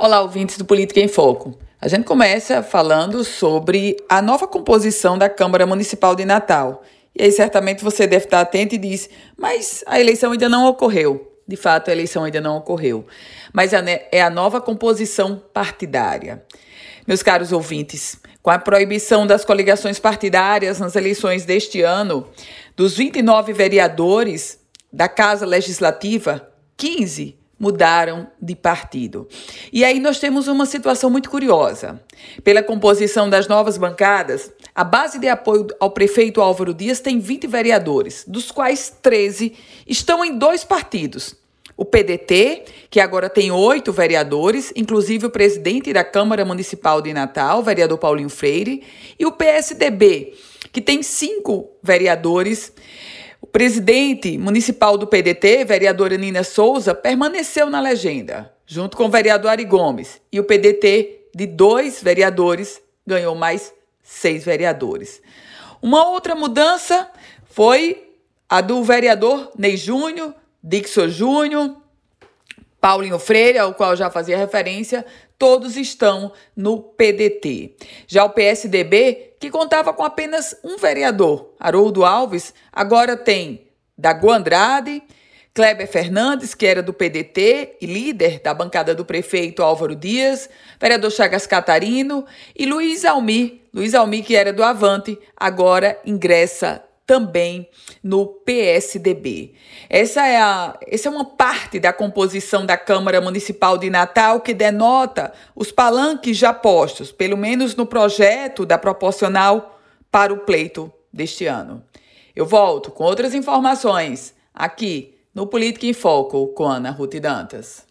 Olá, ouvintes do Política em Foco. A gente começa falando sobre a nova composição da Câmara Municipal de Natal. E aí, certamente, você deve estar atento e diz: mas a eleição ainda não ocorreu. De fato, a eleição ainda não ocorreu. Mas é a nova composição partidária. Meus caros ouvintes, com a proibição das coligações partidárias nas eleições deste ano, dos 29 vereadores da Casa Legislativa, 15 mudaram de partido. E aí nós temos uma situação muito curiosa. Pela composição das novas bancadas, a base de apoio ao prefeito Álvaro Dias tem 20 vereadores, dos quais 13 estão em dois partidos. O PDT, que agora tem oito vereadores, inclusive o presidente da Câmara Municipal de Natal, vereador Paulinho Freire, e o PSDB, que tem cinco vereadores o presidente municipal do PDT, vereadora Nina Souza, permaneceu na legenda, junto com o vereador Ari Gomes. E o PDT, de dois vereadores, ganhou mais seis vereadores. Uma outra mudança foi a do vereador Ney Júnior, Dixon Júnior, Paulinho Freire, ao qual já fazia referência, todos estão no PDT. Já o PSDB, que contava com apenas um vereador, Haroldo Alves, agora tem Dago Andrade, Kleber Fernandes, que era do PDT e líder da bancada do prefeito Álvaro Dias, vereador Chagas Catarino e Luiz Almir, Luiz Almir, que era do Avante, agora ingressa também no PSDB. Essa é, a, essa é uma parte da composição da Câmara Municipal de Natal que denota os palanques já postos, pelo menos no projeto da proporcional para o pleito deste ano. Eu volto com outras informações aqui no Política em Foco com Ana Ruth Dantas.